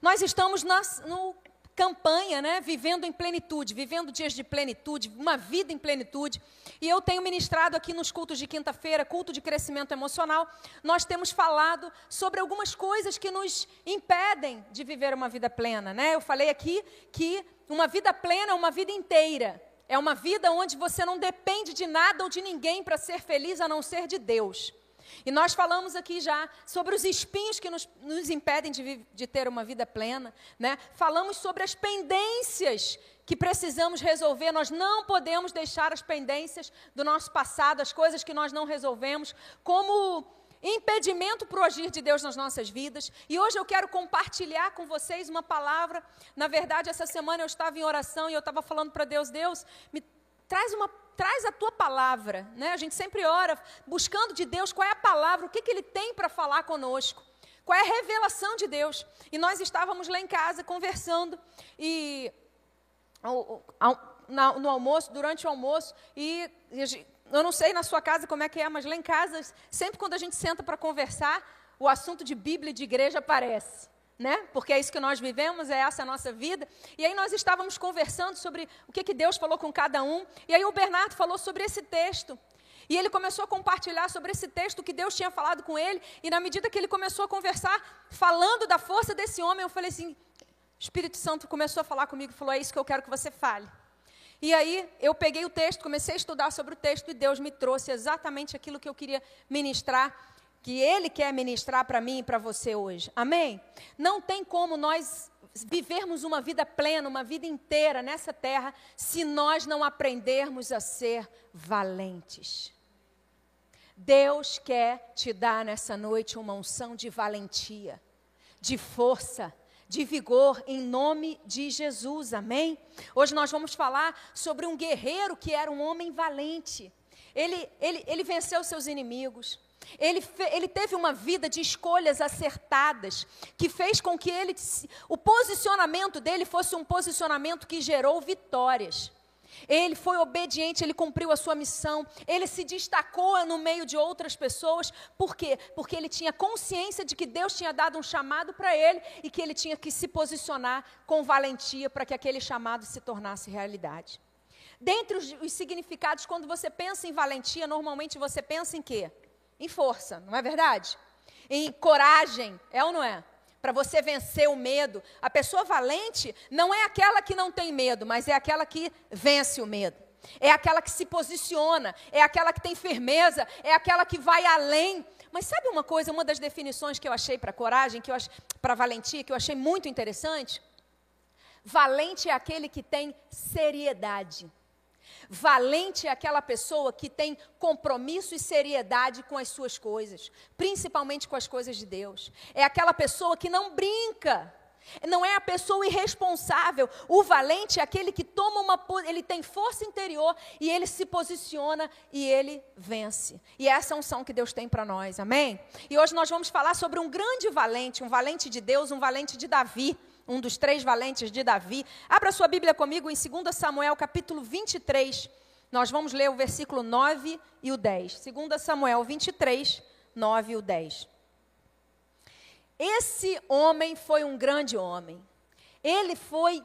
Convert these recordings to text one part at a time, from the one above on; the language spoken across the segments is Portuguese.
Nós estamos nas, no campanha, né, vivendo em plenitude, vivendo dias de plenitude, uma vida em plenitude. E eu tenho ministrado aqui nos cultos de quinta-feira, culto de crescimento emocional, nós temos falado sobre algumas coisas que nos impedem de viver uma vida plena, né? Eu falei aqui que uma vida plena é uma vida inteira. É uma vida onde você não depende de nada ou de ninguém para ser feliz a não ser de Deus. E nós falamos aqui já sobre os espinhos que nos, nos impedem de, de, ter uma vida plena. Né? Falamos sobre as pendências que precisamos resolver. Nós não podemos deixar as pendências do nosso passado, as coisas que nós não resolvemos, como impedimento para o agir de Deus nas nossas vidas. E hoje eu quero compartilhar com vocês uma palavra. Na verdade, essa semana eu estava em oração e eu estava falando para Deus: Deus, me traz uma traz a tua palavra, né? A gente sempre ora buscando de Deus qual é a palavra, o que, que Ele tem para falar conosco, qual é a revelação de Deus. E nós estávamos lá em casa conversando e no almoço, durante o almoço, e eu não sei na sua casa como é que é, mas lá em casa, sempre quando a gente senta para conversar, o assunto de Bíblia e de igreja aparece né? Porque é isso que nós vivemos, é essa a nossa vida. E aí nós estávamos conversando sobre o que, que Deus falou com cada um. E aí o Bernardo falou sobre esse texto. E ele começou a compartilhar sobre esse texto que Deus tinha falado com ele. E na medida que ele começou a conversar, falando da força desse homem, eu falei assim: Espírito Santo começou a falar comigo e falou: é isso que eu quero que você fale. E aí eu peguei o texto, comecei a estudar sobre o texto e Deus me trouxe exatamente aquilo que eu queria ministrar que Ele quer ministrar para mim e para você hoje. Amém? Não tem como nós vivermos uma vida plena, uma vida inteira nessa terra, se nós não aprendermos a ser valentes. Deus quer te dar nessa noite uma unção de valentia, de força, de vigor, em nome de Jesus, amém? Hoje nós vamos falar sobre um guerreiro que era um homem valente. Ele, ele, ele venceu seus inimigos. Ele, ele, teve uma vida de escolhas acertadas, que fez com que ele, o posicionamento dele fosse um posicionamento que gerou vitórias. Ele foi obediente, ele cumpriu a sua missão, ele se destacou no meio de outras pessoas. Por quê? Porque ele tinha consciência de que Deus tinha dado um chamado para ele e que ele tinha que se posicionar com valentia para que aquele chamado se tornasse realidade. Dentre os, os significados, quando você pensa em valentia, normalmente você pensa em quê? Em força, não é verdade? Em coragem, é ou não é? Para você vencer o medo. A pessoa valente não é aquela que não tem medo, mas é aquela que vence o medo. É aquela que se posiciona, é aquela que tem firmeza, é aquela que vai além. Mas sabe uma coisa, uma das definições que eu achei para coragem, que eu para valentia, que eu achei muito interessante? Valente é aquele que tem seriedade. Valente é aquela pessoa que tem compromisso e seriedade com as suas coisas, principalmente com as coisas de Deus. É aquela pessoa que não brinca. Não é a pessoa irresponsável. O valente é aquele que toma uma ele tem força interior e ele se posiciona e ele vence. E essa é a unção que Deus tem para nós. Amém? E hoje nós vamos falar sobre um grande valente, um valente de Deus, um valente de Davi um dos três valentes de Davi. Abra sua Bíblia comigo em 2 Samuel, capítulo 23. Nós vamos ler o versículo 9 e o 10. 2 Samuel 23, 9 e o 10. Esse homem foi um grande homem. Ele foi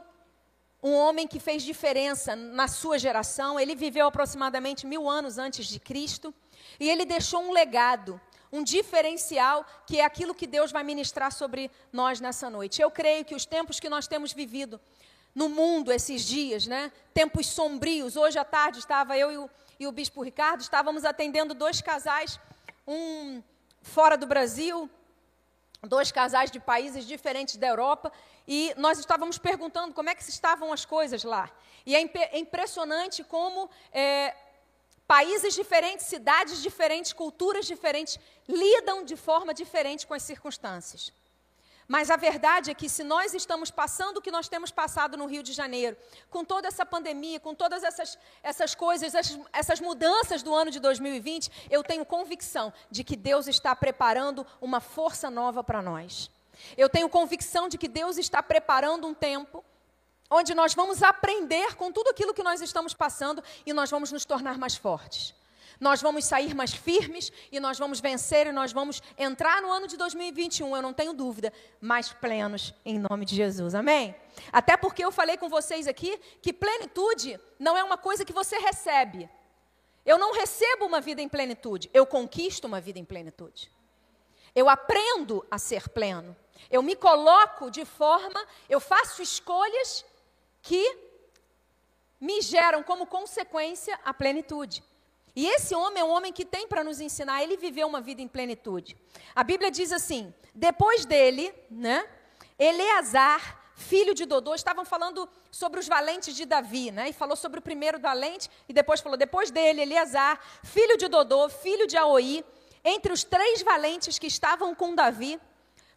um homem que fez diferença na sua geração. Ele viveu aproximadamente mil anos antes de Cristo. E ele deixou um legado um diferencial que é aquilo que Deus vai ministrar sobre nós nessa noite. Eu creio que os tempos que nós temos vivido no mundo esses dias, né? Tempos sombrios. Hoje à tarde estava eu e o, e o bispo Ricardo, estávamos atendendo dois casais, um fora do Brasil, dois casais de países diferentes da Europa, e nós estávamos perguntando como é que estavam as coisas lá. E é, é impressionante como é, Países diferentes, cidades diferentes, culturas diferentes lidam de forma diferente com as circunstâncias. Mas a verdade é que se nós estamos passando o que nós temos passado no Rio de Janeiro, com toda essa pandemia, com todas essas, essas coisas, essas, essas mudanças do ano de 2020, eu tenho convicção de que Deus está preparando uma força nova para nós. Eu tenho convicção de que Deus está preparando um tempo onde nós vamos aprender com tudo aquilo que nós estamos passando e nós vamos nos tornar mais fortes. Nós vamos sair mais firmes e nós vamos vencer e nós vamos entrar no ano de 2021, eu não tenho dúvida, mais plenos em nome de Jesus. Amém? Até porque eu falei com vocês aqui que plenitude não é uma coisa que você recebe. Eu não recebo uma vida em plenitude, eu conquisto uma vida em plenitude. Eu aprendo a ser pleno. Eu me coloco de forma, eu faço escolhas que me geram como consequência a plenitude. E esse homem é um homem que tem para nos ensinar, ele viveu uma vida em plenitude. A Bíblia diz assim: depois dele, né, Eleazar, filho de Dodô, estavam falando sobre os valentes de Davi, né? E falou sobre o primeiro valente e depois falou depois dele, Eleazar, filho de Dodô, filho de Aoi, entre os três valentes que estavam com Davi,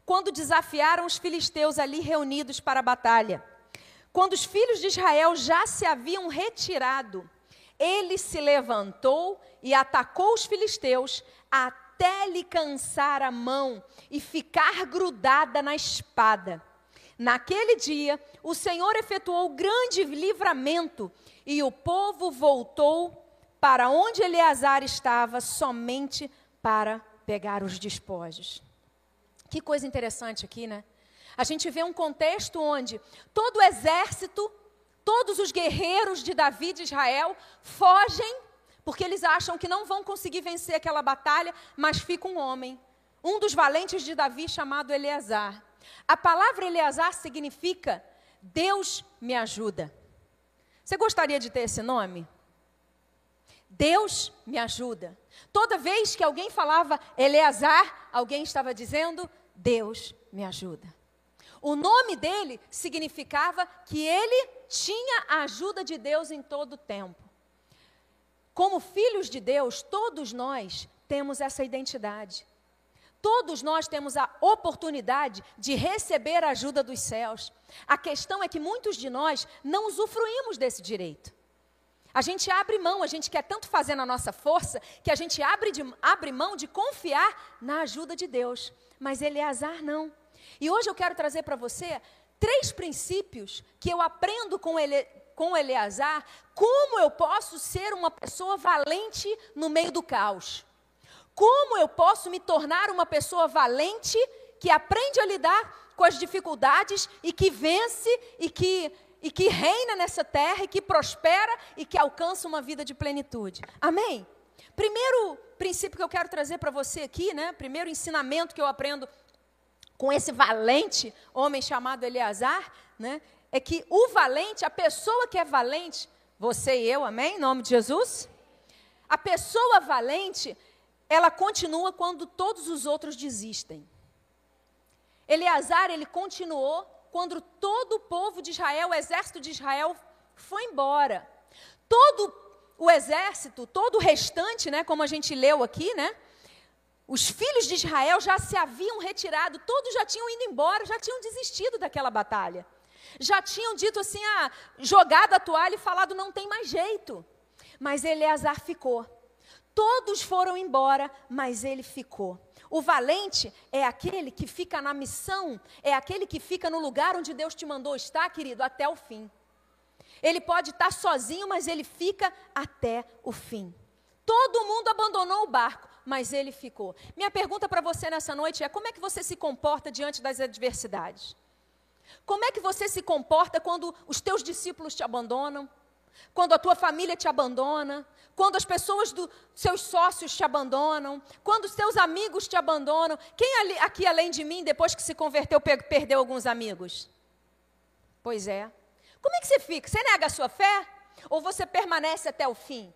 quando desafiaram os filisteus ali reunidos para a batalha. Quando os filhos de Israel já se haviam retirado, ele se levantou e atacou os filisteus até lhe cansar a mão e ficar grudada na espada. Naquele dia, o Senhor efetuou grande livramento e o povo voltou para onde Eleazar estava somente para pegar os despojos. Que coisa interessante aqui, né? A gente vê um contexto onde todo o exército Todos os guerreiros de Davi de Israel fogem porque eles acham que não vão conseguir vencer aquela batalha, mas fica um homem, um dos valentes de Davi chamado Eleazar. A palavra Eleazar significa Deus me ajuda. Você gostaria de ter esse nome? Deus me ajuda. Toda vez que alguém falava Eleazar, alguém estava dizendo Deus me ajuda. O nome dele significava que ele tinha a ajuda de Deus em todo o tempo. Como filhos de Deus, todos nós temos essa identidade. Todos nós temos a oportunidade de receber a ajuda dos céus. A questão é que muitos de nós não usufruímos desse direito. A gente abre mão, a gente quer tanto fazer na nossa força, que a gente abre, de, abre mão de confiar na ajuda de Deus. Mas Eleazar não. E hoje eu quero trazer para você três princípios que eu aprendo com, ele, com Eleazar, como eu posso ser uma pessoa valente no meio do caos. Como eu posso me tornar uma pessoa valente que aprende a lidar com as dificuldades e que vence e que, e que reina nessa terra e que prospera e que alcança uma vida de plenitude. Amém? Primeiro princípio que eu quero trazer para você aqui, né? Primeiro ensinamento que eu aprendo com esse valente homem chamado Eleazar, né, é que o valente, a pessoa que é valente, você e eu, amém? Em nome de Jesus? A pessoa valente, ela continua quando todos os outros desistem. Eleazar, ele continuou quando todo o povo de Israel, o exército de Israel, foi embora. Todo o exército, todo o restante, né, como a gente leu aqui, né, os filhos de Israel já se haviam retirado, todos já tinham ido embora, já tinham desistido daquela batalha. Já tinham dito assim, ah, jogado a toalha e falado, não tem mais jeito. Mas Eleazar ficou. Todos foram embora, mas ele ficou. O valente é aquele que fica na missão, é aquele que fica no lugar onde Deus te mandou estar, querido, até o fim. Ele pode estar sozinho, mas ele fica até o fim. Todo mundo abandonou o barco, mas ele ficou. Minha pergunta para você nessa noite é: como é que você se comporta diante das adversidades? Como é que você se comporta quando os teus discípulos te abandonam? Quando a tua família te abandona? Quando as pessoas dos seus sócios te abandonam? Quando os teus amigos te abandonam? Quem aqui, além de mim, depois que se converteu, perdeu alguns amigos? Pois é. Como é que você fica? Você nega a sua fé? Ou você permanece até o fim?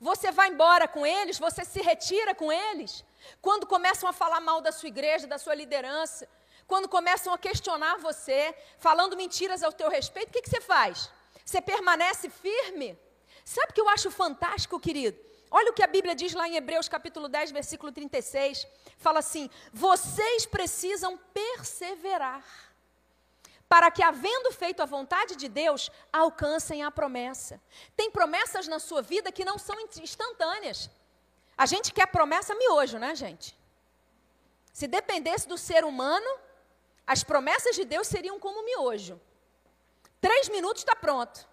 Você vai embora com eles, você se retira com eles. Quando começam a falar mal da sua igreja, da sua liderança, quando começam a questionar você, falando mentiras ao teu respeito, o que, que você faz? Você permanece firme? Sabe o que eu acho fantástico, querido? Olha o que a Bíblia diz lá em Hebreus capítulo 10, versículo 36. Fala assim: vocês precisam perseverar para que, havendo feito a vontade de Deus, alcancem a promessa. Tem promessas na sua vida que não são instantâneas. A gente quer promessa miojo, né, gente? Se dependesse do ser humano, as promessas de Deus seriam como miojo. Três minutos está pronto.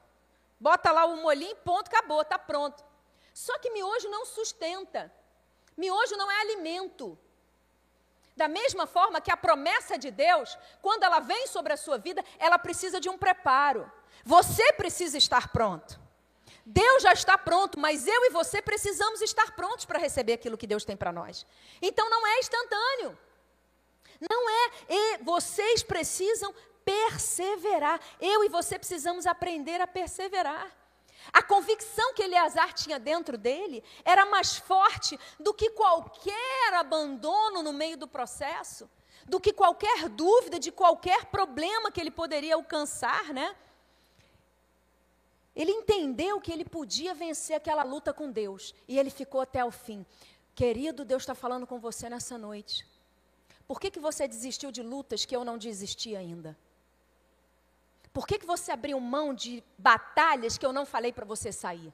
Bota lá o molhinho, ponto, acabou, está pronto. Só que miojo não sustenta. Miojo não é alimento. Da mesma forma que a promessa de Deus, quando ela vem sobre a sua vida, ela precisa de um preparo. Você precisa estar pronto. Deus já está pronto, mas eu e você precisamos estar prontos para receber aquilo que Deus tem para nós. Então não é instantâneo. Não é, e vocês precisam perseverar. Eu e você precisamos aprender a perseverar. A convicção que Eleazar tinha dentro dele era mais forte do que qualquer abandono no meio do processo, do que qualquer dúvida de qualquer problema que ele poderia alcançar, né? Ele entendeu que ele podia vencer aquela luta com Deus e ele ficou até o fim. Querido, Deus está falando com você nessa noite. Por que, que você desistiu de lutas que eu não desisti ainda? Por que, que você abriu mão de batalhas que eu não falei para você sair?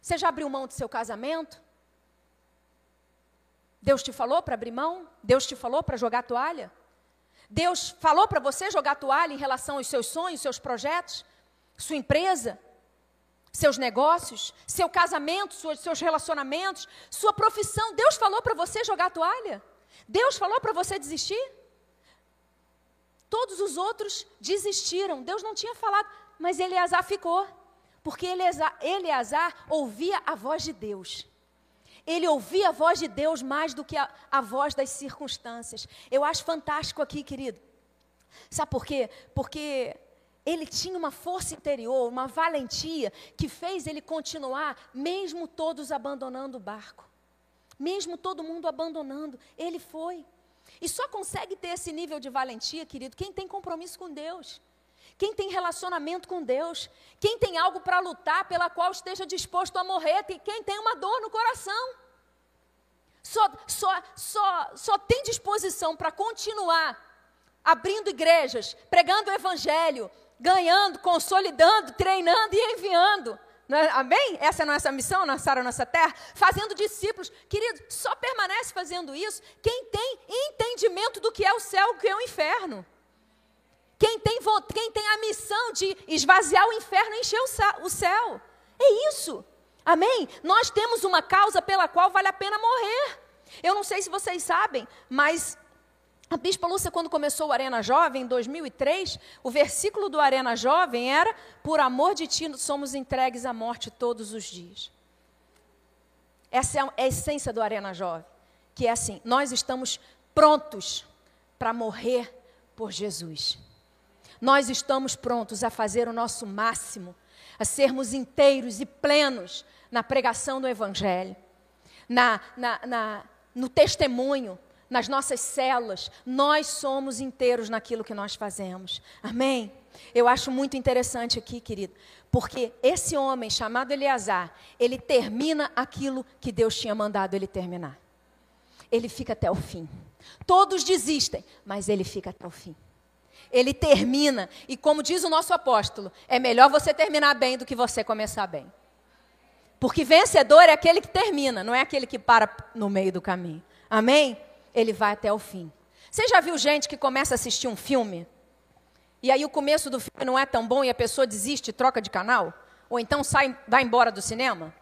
Você já abriu mão do seu casamento? Deus te falou para abrir mão? Deus te falou para jogar toalha? Deus falou para você jogar toalha em relação aos seus sonhos, seus projetos, sua empresa, seus negócios, seu casamento, seus relacionamentos, sua profissão? Deus falou para você jogar toalha? Deus falou para você desistir? Todos os outros desistiram. Deus não tinha falado, mas Eleazar ficou. Porque Eleazar, Eleazar ouvia a voz de Deus. Ele ouvia a voz de Deus mais do que a, a voz das circunstâncias. Eu acho fantástico aqui, querido. Sabe por quê? Porque ele tinha uma força interior, uma valentia que fez ele continuar, mesmo todos abandonando o barco. Mesmo todo mundo abandonando, ele foi. E só consegue ter esse nível de valentia, querido, quem tem compromisso com Deus. Quem tem relacionamento com Deus, quem tem algo para lutar pela qual esteja disposto a morrer, quem tem uma dor no coração. Só, só, só, só tem disposição para continuar abrindo igrejas, pregando o evangelho, ganhando, consolidando, treinando e enviando. É, amém? Essa é a nossa missão, nossa a nossa terra, fazendo discípulos. Querido, só permanece fazendo isso quem tem entendimento do que é o céu e o que é o inferno. Quem tem, quem tem a missão de esvaziar o inferno e encher o céu. É isso. Amém? Nós temos uma causa pela qual vale a pena morrer. Eu não sei se vocês sabem, mas a Bispa Lúcia, quando começou o Arena Jovem, em 2003, o versículo do Arena Jovem era: Por amor de ti somos entregues à morte todos os dias. Essa é a essência do Arena Jovem, que é assim: nós estamos prontos para morrer por Jesus. Nós estamos prontos a fazer o nosso máximo, a sermos inteiros e plenos na pregação do Evangelho, na, na, na no testemunho, nas nossas células, nós somos inteiros naquilo que nós fazemos. Amém? Eu acho muito interessante aqui, querido, porque esse homem chamado Eleazar, ele termina aquilo que Deus tinha mandado ele terminar. Ele fica até o fim. Todos desistem, mas ele fica até o fim. Ele termina, e como diz o nosso apóstolo, é melhor você terminar bem do que você começar bem. Porque vencedor é aquele que termina, não é aquele que para no meio do caminho. Amém? Ele vai até o fim. Você já viu gente que começa a assistir um filme e aí o começo do filme não é tão bom e a pessoa desiste troca de canal? Ou então sai, vai embora do cinema?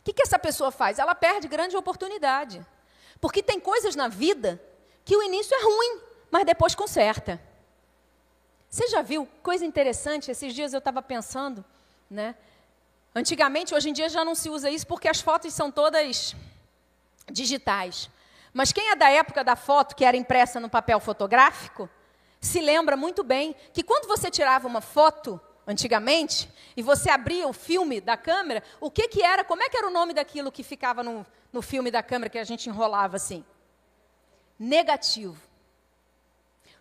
O que, que essa pessoa faz? Ela perde grande oportunidade. Porque tem coisas na vida que o início é ruim, mas depois conserta. Você já viu coisa interessante? Esses dias eu estava pensando, né? Antigamente, hoje em dia já não se usa isso porque as fotos são todas digitais. Mas quem é da época da foto que era impressa no papel fotográfico, se lembra muito bem que quando você tirava uma foto, antigamente, e você abria o filme da câmera, o que, que era, como é que era o nome daquilo que ficava no, no filme da câmera que a gente enrolava assim? Negativo.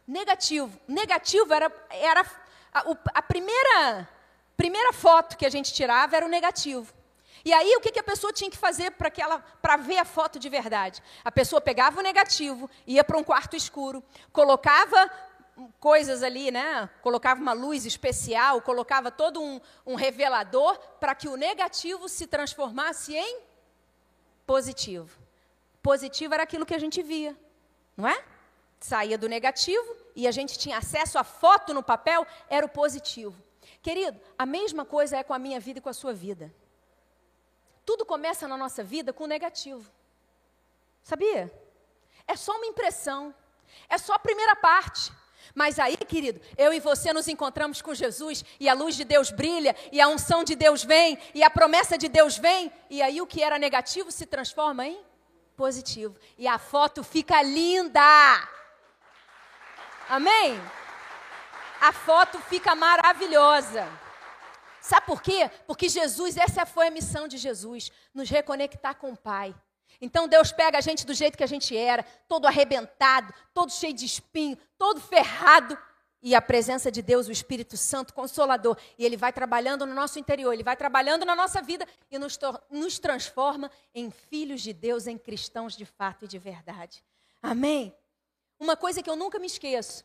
Negativo. Negativo era, era a, a primeira, primeira foto que a gente tirava era o negativo. E aí o que, que a pessoa tinha que fazer para que ela para ver a foto de verdade? A pessoa pegava o negativo, ia para um quarto escuro, colocava coisas ali, né? Colocava uma luz especial, colocava todo um, um revelador para que o negativo se transformasse em positivo. Positivo era aquilo que a gente via, não é? Saía do negativo e a gente tinha acesso à foto no papel, era o positivo. Querido, a mesma coisa é com a minha vida e com a sua vida. Tudo começa na nossa vida com negativo. Sabia? É só uma impressão. É só a primeira parte. Mas aí, querido, eu e você nos encontramos com Jesus e a luz de Deus brilha e a unção de Deus vem e a promessa de Deus vem e aí o que era negativo se transforma em positivo e a foto fica linda. Amém? A foto fica maravilhosa. Sabe por quê? Porque Jesus, essa foi a missão de Jesus, nos reconectar com o Pai. Então Deus pega a gente do jeito que a gente era, todo arrebentado, todo cheio de espinho, todo ferrado, e a presença de Deus, o Espírito Santo Consolador, e Ele vai trabalhando no nosso interior, Ele vai trabalhando na nossa vida e nos, nos transforma em filhos de Deus, em cristãos de fato e de verdade. Amém? Uma coisa que eu nunca me esqueço: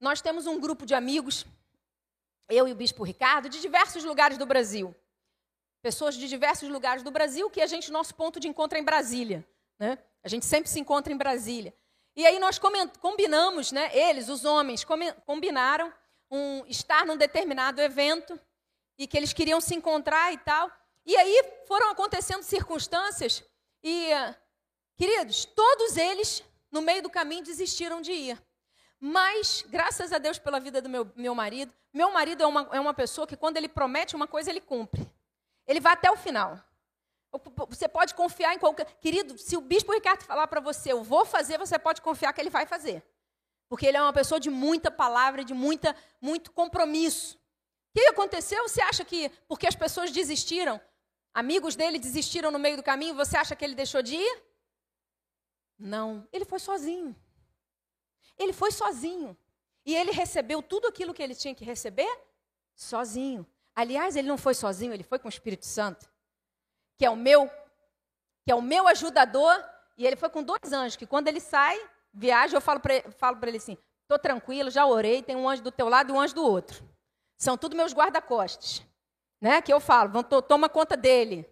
nós temos um grupo de amigos, eu e o Bispo Ricardo, de diversos lugares do Brasil pessoas de diversos lugares do Brasil, que a gente, nosso ponto de encontro é em Brasília. Né? A gente sempre se encontra em Brasília. E aí nós combinamos, né, eles, os homens, combinaram um, estar num determinado evento e que eles queriam se encontrar e tal. E aí foram acontecendo circunstâncias e, queridos, todos eles, no meio do caminho, desistiram de ir. Mas, graças a Deus pela vida do meu, meu marido, meu marido é uma, é uma pessoa que, quando ele promete uma coisa, ele cumpre. Ele vai até o final. Você pode confiar em qualquer. Querido, se o bispo Ricardo falar para você, eu vou fazer, você pode confiar que ele vai fazer. Porque ele é uma pessoa de muita palavra, de muita, muito compromisso. O que aconteceu? Você acha que porque as pessoas desistiram, amigos dele desistiram no meio do caminho, você acha que ele deixou de ir? Não, ele foi sozinho. Ele foi sozinho. E ele recebeu tudo aquilo que ele tinha que receber sozinho. Aliás, ele não foi sozinho, ele foi com o Espírito Santo, que é o meu, que é o meu ajudador, e ele foi com dois anjos, que quando ele sai, viaja, eu falo para ele assim: estou tranquilo, já orei, tem um anjo do teu lado e um anjo do outro. São tudo meus guarda-costas. Né? Que eu falo, vão, toma conta dele.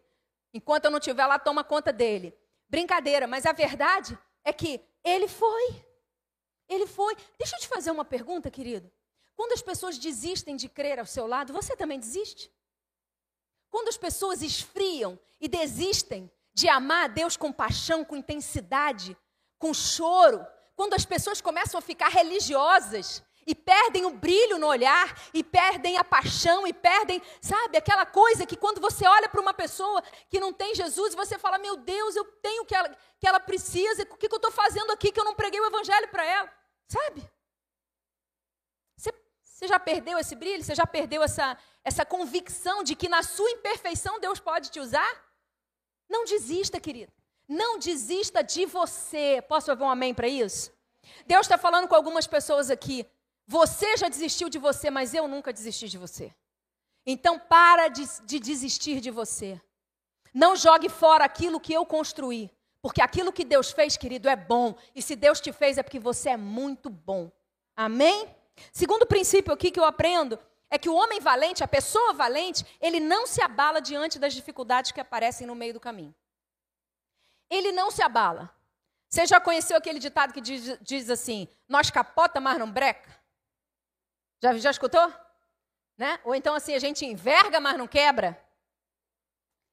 Enquanto eu não estiver lá, toma conta dele. Brincadeira, mas a verdade é que ele foi. Ele foi. Deixa eu te fazer uma pergunta, querido. Quando as pessoas desistem de crer ao seu lado, você também desiste? Quando as pessoas esfriam e desistem de amar a Deus com paixão, com intensidade, com choro, quando as pessoas começam a ficar religiosas e perdem o brilho no olhar, e perdem a paixão, e perdem, sabe, aquela coisa que quando você olha para uma pessoa que não tem Jesus, você fala: Meu Deus, eu tenho o que ela, que ela precisa, o que, que eu estou fazendo aqui que eu não preguei o Evangelho para ela, sabe? Você já perdeu esse brilho? Você já perdeu essa, essa convicção de que na sua imperfeição Deus pode te usar? Não desista, querido. Não desista de você. Posso ouvir um amém para isso? Deus está falando com algumas pessoas aqui. Você já desistiu de você, mas eu nunca desisti de você. Então para de, de desistir de você. Não jogue fora aquilo que eu construí. Porque aquilo que Deus fez, querido, é bom. E se Deus te fez, é porque você é muito bom. Amém? Segundo princípio aqui que eu aprendo é que o homem valente, a pessoa valente, ele não se abala diante das dificuldades que aparecem no meio do caminho. Ele não se abala. Você já conheceu aquele ditado que diz, diz assim: nós capota, mas não breca? Já, já escutou? Né? Ou então assim, a gente enverga, mas não quebra?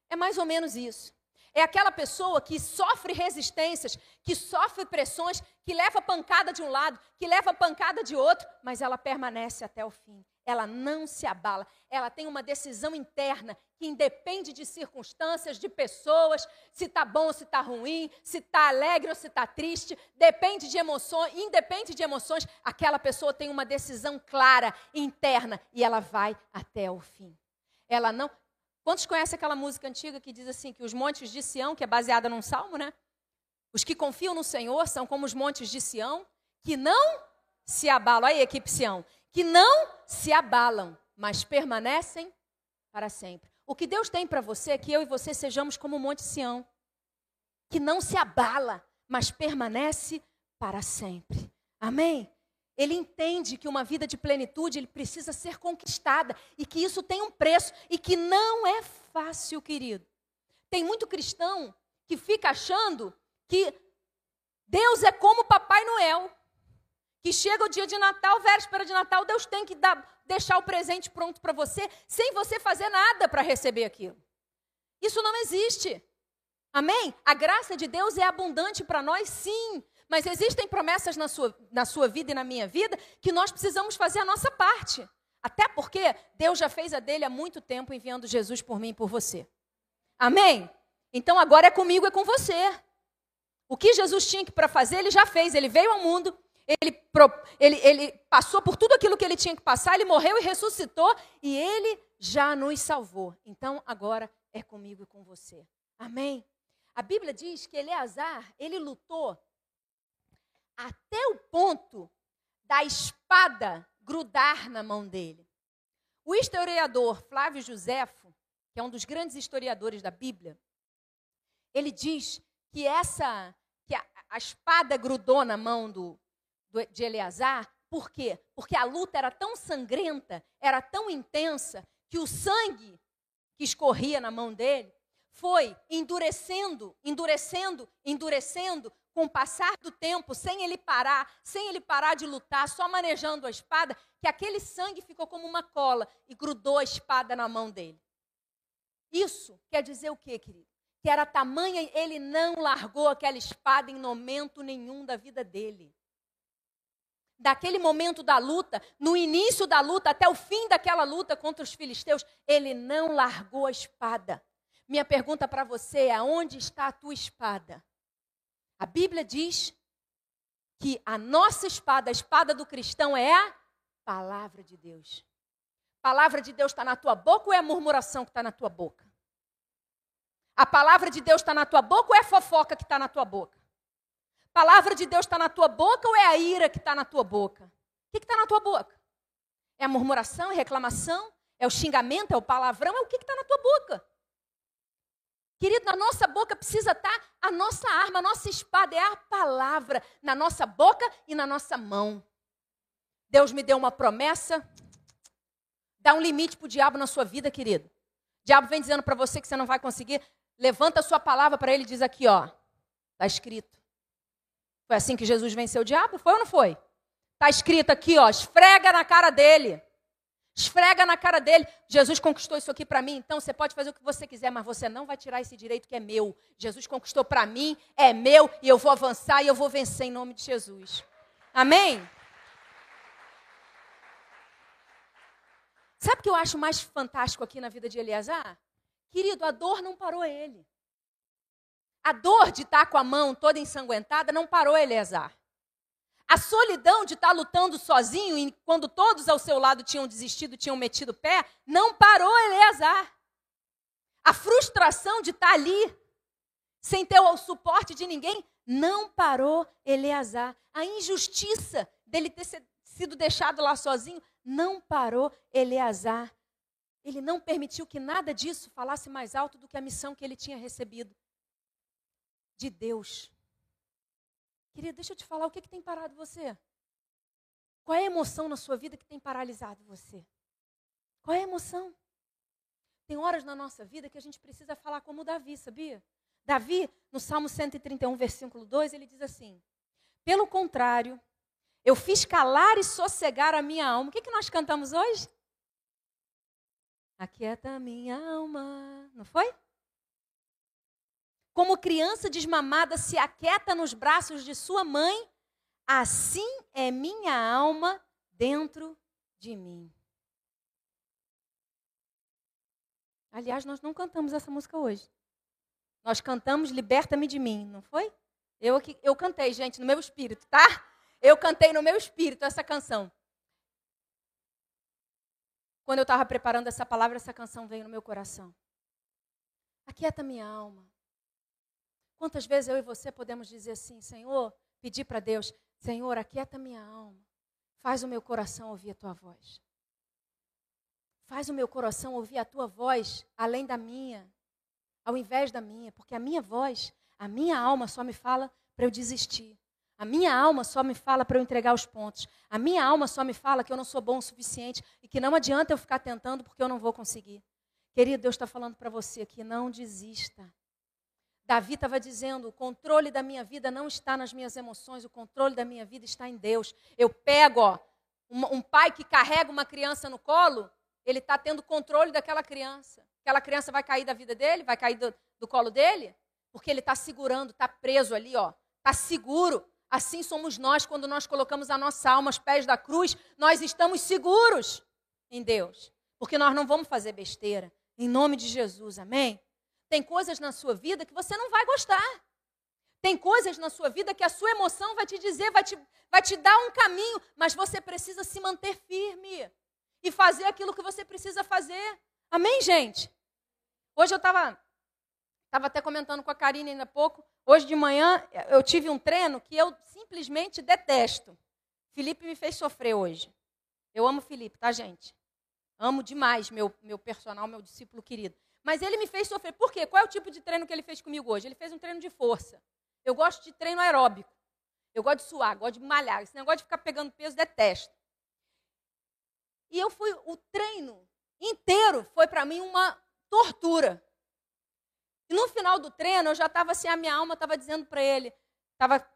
É mais ou menos isso. É aquela pessoa que sofre resistências, que sofre pressões, que leva pancada de um lado, que leva pancada de outro, mas ela permanece até o fim. Ela não se abala. Ela tem uma decisão interna que independe de circunstâncias, de pessoas, se está bom ou se está ruim, se está alegre ou se está triste, depende de emoções, independe de emoções, aquela pessoa tem uma decisão clara, interna, e ela vai até o fim. Ela não, Quantos conhecem aquela música antiga que diz assim, que os montes de Sião, que é baseada num salmo, né? Os que confiam no Senhor são como os montes de Sião, que não se abalam. Aí, equipe Sião. Que não se abalam, mas permanecem para sempre. O que Deus tem para você é que eu e você sejamos como o monte Sião, que não se abala, mas permanece para sempre. Amém? Ele entende que uma vida de plenitude ele precisa ser conquistada e que isso tem um preço e que não é fácil, querido. Tem muito cristão que fica achando que Deus é como Papai Noel, que chega o dia de Natal, véspera de Natal, Deus tem que dar, deixar o presente pronto para você, sem você fazer nada para receber aquilo. Isso não existe. Amém? A graça de Deus é abundante para nós, sim. Mas existem promessas na sua, na sua vida e na minha vida que nós precisamos fazer a nossa parte. Até porque Deus já fez a dele há muito tempo enviando Jesus por mim e por você. Amém? Então agora é comigo e é com você. O que Jesus tinha para fazer, ele já fez. Ele veio ao mundo, ele, ele, ele passou por tudo aquilo que ele tinha que passar, ele morreu e ressuscitou, e ele já nos salvou. Então agora é comigo e com você. Amém? A Bíblia diz que Eleazar, ele lutou até o ponto da espada grudar na mão dele. O historiador Flávio Josefo, que é um dos grandes historiadores da Bíblia, ele diz que essa que a, a espada grudou na mão do, do, de Eleazar, por quê? Porque a luta era tão sangrenta, era tão intensa, que o sangue que escorria na mão dele foi endurecendo, endurecendo, endurecendo, com o passar do tempo, sem ele parar, sem ele parar de lutar, só manejando a espada, que aquele sangue ficou como uma cola e grudou a espada na mão dele. Isso quer dizer o quê, querido? Que era tamanha, ele não largou aquela espada em momento nenhum da vida dele. Daquele momento da luta, no início da luta, até o fim daquela luta contra os filisteus, ele não largou a espada. Minha pergunta para você é: onde está a tua espada? A Bíblia diz que a nossa espada, a espada do cristão, é a palavra de Deus. A palavra de Deus está na tua boca ou é a murmuração que está na tua boca? A palavra de Deus está na tua boca ou é a fofoca que está na tua boca? A palavra de Deus está na tua boca ou é a ira que está na tua boca? O que está na tua boca? É a murmuração, é a reclamação? É o xingamento? É o palavrão? É o que está na tua boca? Querido, na nossa boca precisa estar a nossa arma, a nossa espada, é a palavra na nossa boca e na nossa mão. Deus me deu uma promessa. Dá um limite para o diabo na sua vida, querido. O diabo vem dizendo para você que você não vai conseguir. Levanta a sua palavra para ele e diz aqui, ó. Está escrito. Foi assim que Jesus venceu o diabo? Foi ou não foi? Está escrito aqui, ó. Esfrega na cara dele. Esfrega na cara dele. Jesus conquistou isso aqui para mim, então você pode fazer o que você quiser, mas você não vai tirar esse direito que é meu. Jesus conquistou para mim, é meu, e eu vou avançar e eu vou vencer em nome de Jesus. Amém? Sabe o que eu acho mais fantástico aqui na vida de Eleazar? Querido, a dor não parou ele. A dor de estar com a mão toda ensanguentada não parou Eleazar. A solidão de estar lutando sozinho, e quando todos ao seu lado tinham desistido, tinham metido pé, não parou Eleazar. A frustração de estar ali, sem ter o suporte de ninguém, não parou Eleazar. A injustiça dele ter sido deixado lá sozinho, não parou Eleazar. Ele não permitiu que nada disso falasse mais alto do que a missão que ele tinha recebido de Deus. Querida, deixa eu te falar o que, que tem parado você. Qual é a emoção na sua vida que tem paralisado você? Qual é a emoção? Tem horas na nossa vida que a gente precisa falar como Davi, sabia? Davi, no Salmo 131, versículo 2, ele diz assim: Pelo contrário, eu fiz calar e sossegar a minha alma. O que, que nós cantamos hoje? Aquieta a minha alma. Não foi? Como criança desmamada se aquieta nos braços de sua mãe, assim é minha alma dentro de mim. Aliás, nós não cantamos essa música hoje. Nós cantamos Liberta-me de mim, não foi? Eu, eu cantei, gente, no meu espírito, tá? Eu cantei no meu espírito essa canção. Quando eu estava preparando essa palavra, essa canção veio no meu coração. Aquieta minha alma. Quantas vezes eu e você podemos dizer assim, Senhor, pedir para Deus, Senhor, aquieta minha alma. Faz o meu coração ouvir a tua voz. Faz o meu coração ouvir a tua voz além da minha, ao invés da minha, porque a minha voz, a minha alma só me fala para eu desistir. A minha alma só me fala para eu entregar os pontos. A minha alma só me fala que eu não sou bom o suficiente e que não adianta eu ficar tentando porque eu não vou conseguir. Querido, Deus está falando para você aqui, não desista. Davi estava dizendo: o controle da minha vida não está nas minhas emoções, o controle da minha vida está em Deus. Eu pego, ó, um, um pai que carrega uma criança no colo, ele está tendo controle daquela criança. Aquela criança vai cair da vida dele, vai cair do, do colo dele, porque ele está segurando, está preso ali, ó, está seguro. Assim somos nós quando nós colocamos a nossa alma aos pés da cruz, nós estamos seguros em Deus, porque nós não vamos fazer besteira. Em nome de Jesus, amém? Tem coisas na sua vida que você não vai gostar. Tem coisas na sua vida que a sua emoção vai te dizer, vai te, vai te dar um caminho, mas você precisa se manter firme e fazer aquilo que você precisa fazer. Amém, gente? Hoje eu estava tava até comentando com a Karine ainda há pouco. Hoje de manhã eu tive um treino que eu simplesmente detesto. Felipe me fez sofrer hoje. Eu amo Felipe, tá, gente? Amo demais meu, meu personal, meu discípulo querido. Mas ele me fez sofrer. Por quê? Qual é o tipo de treino que ele fez comigo hoje? Ele fez um treino de força. Eu gosto de treino aeróbico. Eu gosto de suar, gosto de malhar. Esse negócio de ficar pegando peso, detesto. E eu fui, o treino inteiro foi para mim uma tortura. E no final do treino, eu já estava assim, a minha alma estava dizendo para ele, estava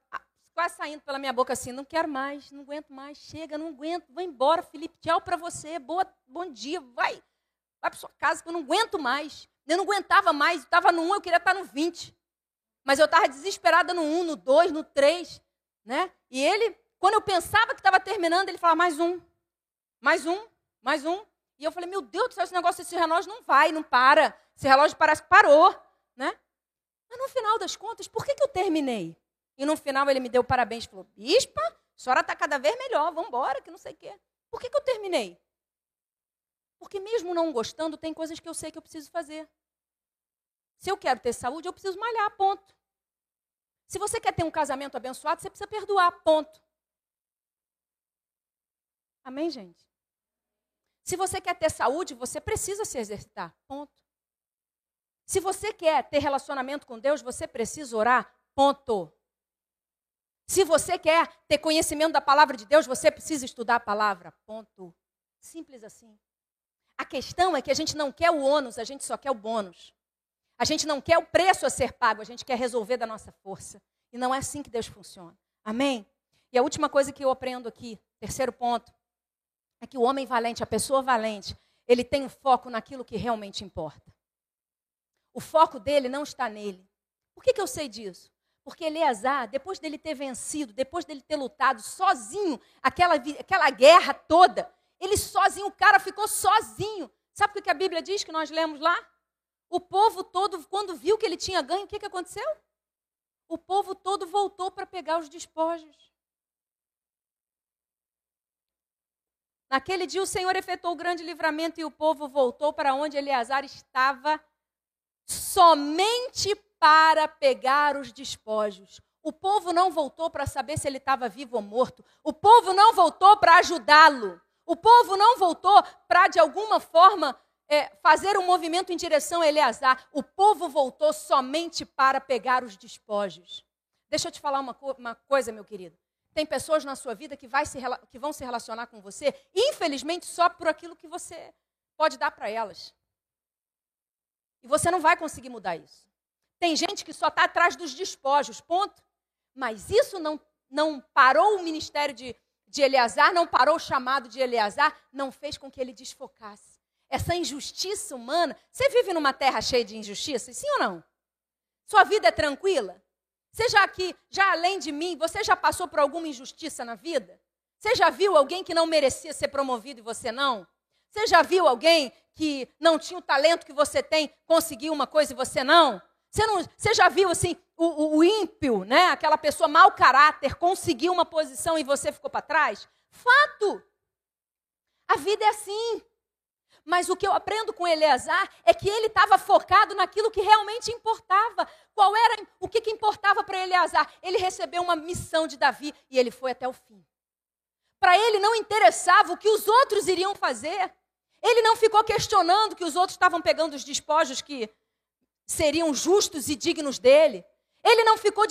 quase saindo pela minha boca assim, não quero mais, não aguento mais, chega, não aguento, vou embora, Felipe, tchau para você, boa, bom dia, vai, vai para sua casa, que eu não aguento mais. Eu não aguentava mais, estava no 1, eu queria estar no 20. Mas eu estava desesperada no 1, no 2, no 3, né? E ele, quando eu pensava que estava terminando, ele falava, mais um, mais um, mais um. E eu falei, meu Deus do céu, esse negócio, esse relógio não vai, não para. Esse relógio parece que parou, né? Mas no final das contas, por que, que eu terminei? E no final ele me deu parabéns, falou, bispa, a senhora está cada vez melhor, vamos embora, que não sei o quê. Por que, que eu terminei? Porque mesmo não gostando, tem coisas que eu sei que eu preciso fazer. Se eu quero ter saúde, eu preciso malhar, ponto. Se você quer ter um casamento abençoado, você precisa perdoar, ponto. Amém, gente? Se você quer ter saúde, você precisa se exercitar, ponto. Se você quer ter relacionamento com Deus, você precisa orar, ponto. Se você quer ter conhecimento da palavra de Deus, você precisa estudar a palavra, ponto. Simples assim. A questão é que a gente não quer o ônus, a gente só quer o bônus. A gente não quer o preço a ser pago, a gente quer resolver da nossa força. E não é assim que Deus funciona. Amém? E a última coisa que eu aprendo aqui, terceiro ponto, é que o homem valente, a pessoa valente, ele tem um foco naquilo que realmente importa. O foco dele não está nele. Por que, que eu sei disso? Porque Eleazar, depois dele ter vencido, depois dele ter lutado sozinho, aquela, aquela guerra toda, ele sozinho, o cara ficou sozinho. Sabe o que a Bíblia diz que nós lemos lá? O povo todo, quando viu que ele tinha ganho, o que, que aconteceu? O povo todo voltou para pegar os despojos. Naquele dia o Senhor efetuou o grande livramento e o povo voltou para onde Eleazar estava somente para pegar os despojos. O povo não voltou para saber se ele estava vivo ou morto. O povo não voltou para ajudá-lo. O povo não voltou para, de alguma forma, é, fazer um movimento em direção a Eleazar. O povo voltou somente para pegar os despojos. Deixa eu te falar uma, co uma coisa, meu querido. Tem pessoas na sua vida que, se, que vão se relacionar com você, infelizmente, só por aquilo que você pode dar para elas. E você não vai conseguir mudar isso. Tem gente que só está atrás dos despojos, ponto. Mas isso não, não parou o ministério de, de Eleazar, não parou o chamado de Eleazar, não fez com que ele desfocasse essa injustiça humana. Você vive numa terra cheia de injustiças, sim ou não? Sua vida é tranquila? Já aqui, já além de mim, você já passou por alguma injustiça na vida? Você já viu alguém que não merecia ser promovido e você não? Você já viu alguém que não tinha o talento que você tem, conseguir uma coisa e você não? Você, não, você já viu assim, o, o, ímpio, né? aquela pessoa mau caráter, conseguir uma posição e você ficou para trás? Fato! A vida é assim. Mas o que eu aprendo com Eleazar é que ele estava focado naquilo que realmente importava. Qual era o que, que importava para Eleazar? Ele recebeu uma missão de Davi e ele foi até o fim. Para ele não interessava o que os outros iriam fazer. Ele não ficou questionando que os outros estavam pegando os despojos que seriam justos e dignos dele. Ele não ficou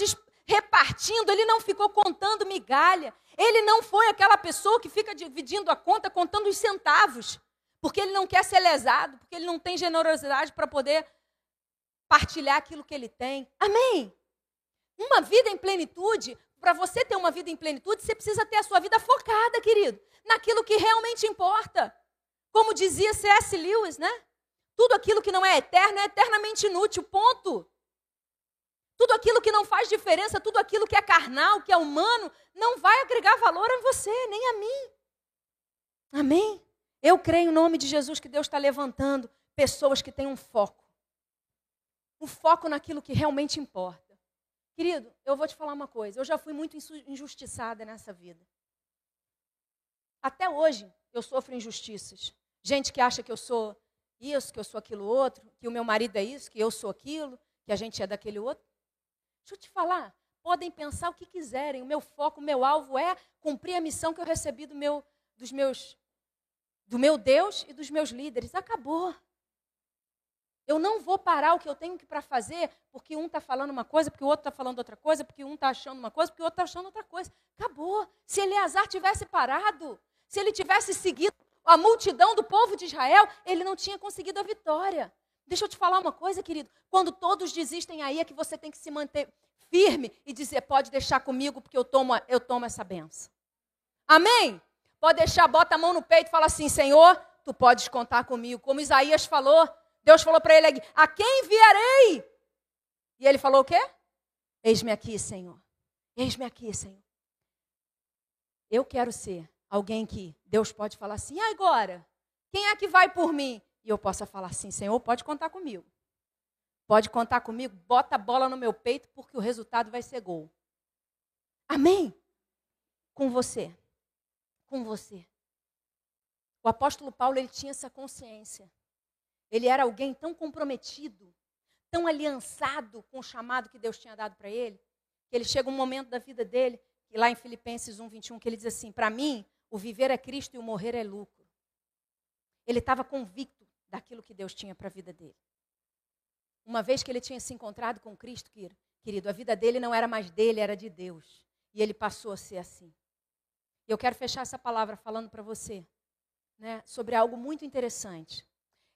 repartindo, ele não ficou contando migalha. Ele não foi aquela pessoa que fica dividindo a conta contando os centavos porque ele não quer ser lesado, porque ele não tem generosidade para poder partilhar aquilo que ele tem. Amém? Uma vida em plenitude, para você ter uma vida em plenitude, você precisa ter a sua vida focada, querido, naquilo que realmente importa. Como dizia C.S. Lewis, né? Tudo aquilo que não é eterno é eternamente inútil, ponto. Tudo aquilo que não faz diferença, tudo aquilo que é carnal, que é humano, não vai agregar valor a você, nem a mim. Amém? Eu creio em nome de Jesus que Deus está levantando pessoas que têm um foco. Um foco naquilo que realmente importa. Querido, eu vou te falar uma coisa. Eu já fui muito injustiçada nessa vida. Até hoje, eu sofro injustiças. Gente que acha que eu sou isso, que eu sou aquilo outro, que o meu marido é isso, que eu sou aquilo, que a gente é daquele outro. Deixa eu te falar, podem pensar o que quiserem. O meu foco, o meu alvo é cumprir a missão que eu recebi do meu, dos meus, do meu Deus e dos meus líderes. Acabou. Eu não vou parar o que eu tenho que para fazer porque um está falando uma coisa, porque o outro está falando outra coisa, porque um está achando uma coisa, porque o outro está achando outra coisa. Acabou. Se Eleazar tivesse parado, se ele tivesse seguido a multidão do povo de Israel, ele não tinha conseguido a vitória. Deixa eu te falar uma coisa, querido. Quando todos desistem aí, é que você tem que se manter firme e dizer: pode deixar comigo, porque eu tomo, eu tomo essa benção. Amém? Pode deixar, bota a mão no peito e fala assim: Senhor, tu podes contar comigo. Como Isaías falou, Deus falou para ele: A quem enviarei? E ele falou o quê? Eis-me aqui, Senhor. Eis-me aqui, Senhor. Eu quero ser alguém que Deus pode falar assim: e agora? Quem é que vai por mim? E eu possa falar assim: Senhor, pode contar comigo. Pode contar comigo, bota a bola no meu peito, porque o resultado vai ser gol. Amém? Com você. Com você. O apóstolo Paulo, ele tinha essa consciência. Ele era alguém tão comprometido, tão aliançado com o chamado que Deus tinha dado para ele, que ele chega um momento da vida dele, e lá em Filipenses 1, 21, que ele diz assim: Para mim, o viver é Cristo e o morrer é lucro. Ele estava convicto daquilo que Deus tinha para a vida dele. Uma vez que ele tinha se encontrado com Cristo, querido, a vida dele não era mais dele, era de Deus. E ele passou a ser assim. Eu quero fechar essa palavra falando para você né, sobre algo muito interessante.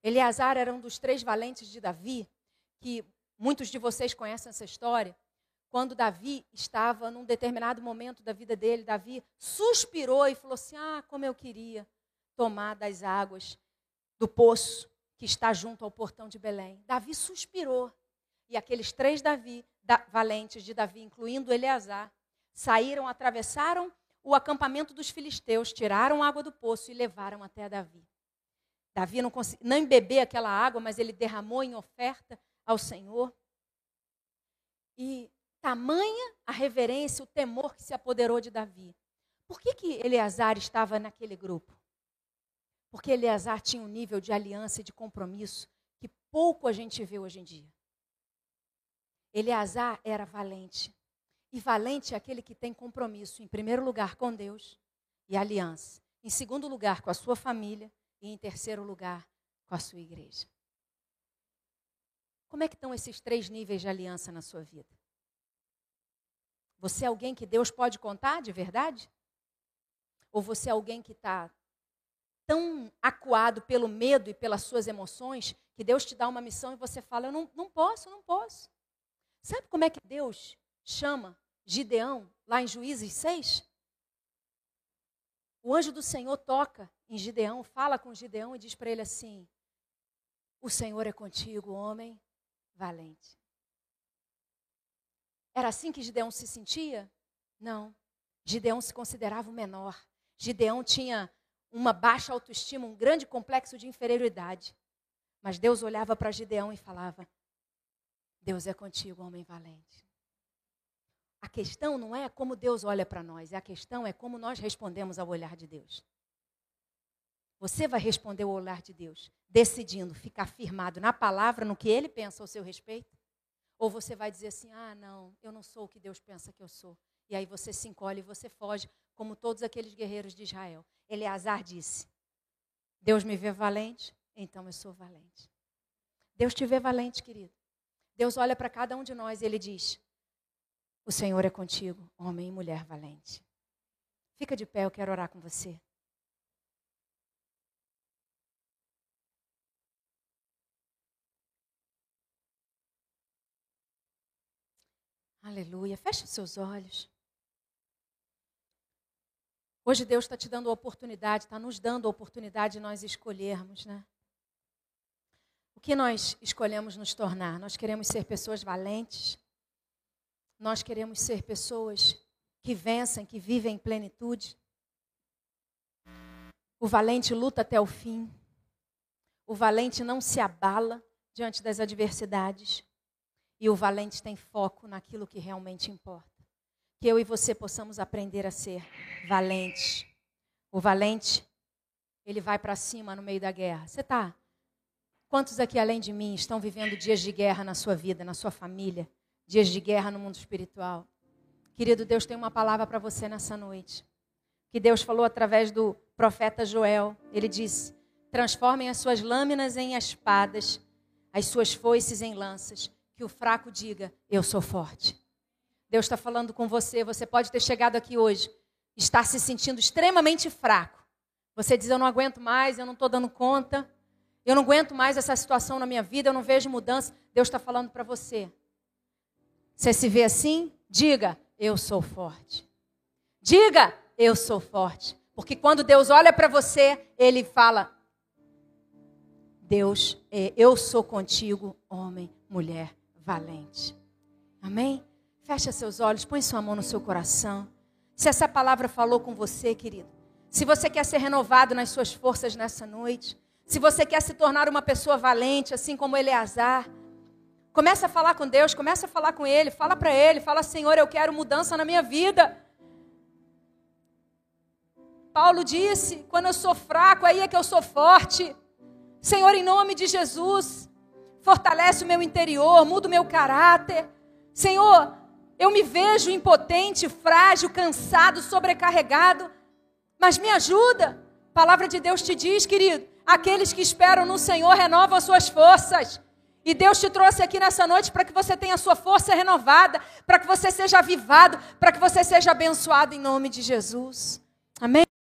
Eleazar era um dos três valentes de Davi, que muitos de vocês conhecem essa história. Quando Davi estava num determinado momento da vida dele, Davi suspirou e falou assim: Ah, como eu queria tomar das águas do poço que está junto ao portão de Belém. Davi suspirou. E aqueles três Davi, da, valentes de Davi, incluindo Eleazar, saíram, atravessaram o acampamento dos filisteus, tiraram água do poço e levaram até Davi. Davi não conseguiu nem beber aquela água, mas ele derramou em oferta ao Senhor. E tamanha a reverência, o temor que se apoderou de Davi. Por que, que Eleazar estava naquele grupo? Porque Eleazar tinha um nível de aliança e de compromisso que pouco a gente vê hoje em dia. Eleazar era valente. E valente é aquele que tem compromisso, em primeiro lugar, com Deus e aliança. Em segundo lugar, com a sua família e em terceiro lugar, com a sua igreja. Como é que estão esses três níveis de aliança na sua vida? Você é alguém que Deus pode contar de verdade? Ou você é alguém que está tão acuado pelo medo e pelas suas emoções que Deus te dá uma missão e você fala: Eu não, não posso, não posso. Sabe como é que Deus chama Gideão lá em Juízes 6? O anjo do Senhor toca em Gideão, fala com Gideão e diz para ele assim: O Senhor é contigo, homem valente. Era assim que Gideão se sentia? Não. Gideão se considerava o menor. Gideão tinha uma baixa autoestima, um grande complexo de inferioridade. Mas Deus olhava para Gideão e falava: Deus é contigo, homem valente. A questão não é como Deus olha para nós, a questão é como nós respondemos ao olhar de Deus. Você vai responder ao olhar de Deus, decidindo ficar firmado na palavra, no que ele pensa ao seu respeito? Ou você vai dizer assim: ah, não, eu não sou o que Deus pensa que eu sou. E aí você se encolhe e você foge, como todos aqueles guerreiros de Israel. Eleazar disse: Deus me vê valente, então eu sou valente. Deus te vê valente, querido. Deus olha para cada um de nós e ele diz: o Senhor é contigo, homem e mulher valente. Fica de pé, eu quero orar com você. Aleluia. Feche os seus olhos. Hoje Deus está te dando a oportunidade, está nos dando a oportunidade de nós escolhermos, né? O que nós escolhemos nos tornar? Nós queremos ser pessoas valentes, nós queremos ser pessoas que vencem, que vivem em plenitude. O valente luta até o fim. O valente não se abala diante das adversidades. E o valente tem foco naquilo que realmente importa que eu e você possamos aprender a ser valentes. O valente, ele vai para cima no meio da guerra. Você está? Quantos aqui, além de mim, estão vivendo dias de guerra na sua vida, na sua família? Dias de guerra no mundo espiritual? Querido Deus, tem uma palavra para você nessa noite. Que Deus falou através do profeta Joel. Ele disse: Transformem as suas lâminas em espadas, as suas foices em lanças. Que o fraco diga: Eu sou forte. Deus está falando com você. Você pode ter chegado aqui hoje, estar se sentindo extremamente fraco. Você diz: Eu não aguento mais, eu não estou dando conta, eu não aguento mais essa situação na minha vida, eu não vejo mudança. Deus está falando para você. Você se vê assim? Diga: Eu sou forte. Diga: Eu sou forte. Porque quando Deus olha para você, Ele fala: Deus, é, eu sou contigo, homem, mulher, valente. Amém? Fecha seus olhos, põe sua mão no seu coração. Se essa palavra falou com você, querido, se você quer ser renovado nas suas forças nessa noite, se você quer se tornar uma pessoa valente, assim como Eleazar, começa a falar com Deus, começa a falar com Ele, fala para Ele, fala, Senhor, eu quero mudança na minha vida. Paulo disse: quando eu sou fraco, aí é que eu sou forte. Senhor, em nome de Jesus, fortalece o meu interior, muda o meu caráter. Senhor, eu me vejo impotente, frágil, cansado, sobrecarregado. Mas me ajuda. A palavra de Deus te diz, querido: aqueles que esperam no Senhor renovam as suas forças. E Deus te trouxe aqui nessa noite para que você tenha a sua força renovada, para que você seja avivado, para que você seja abençoado em nome de Jesus. Amém?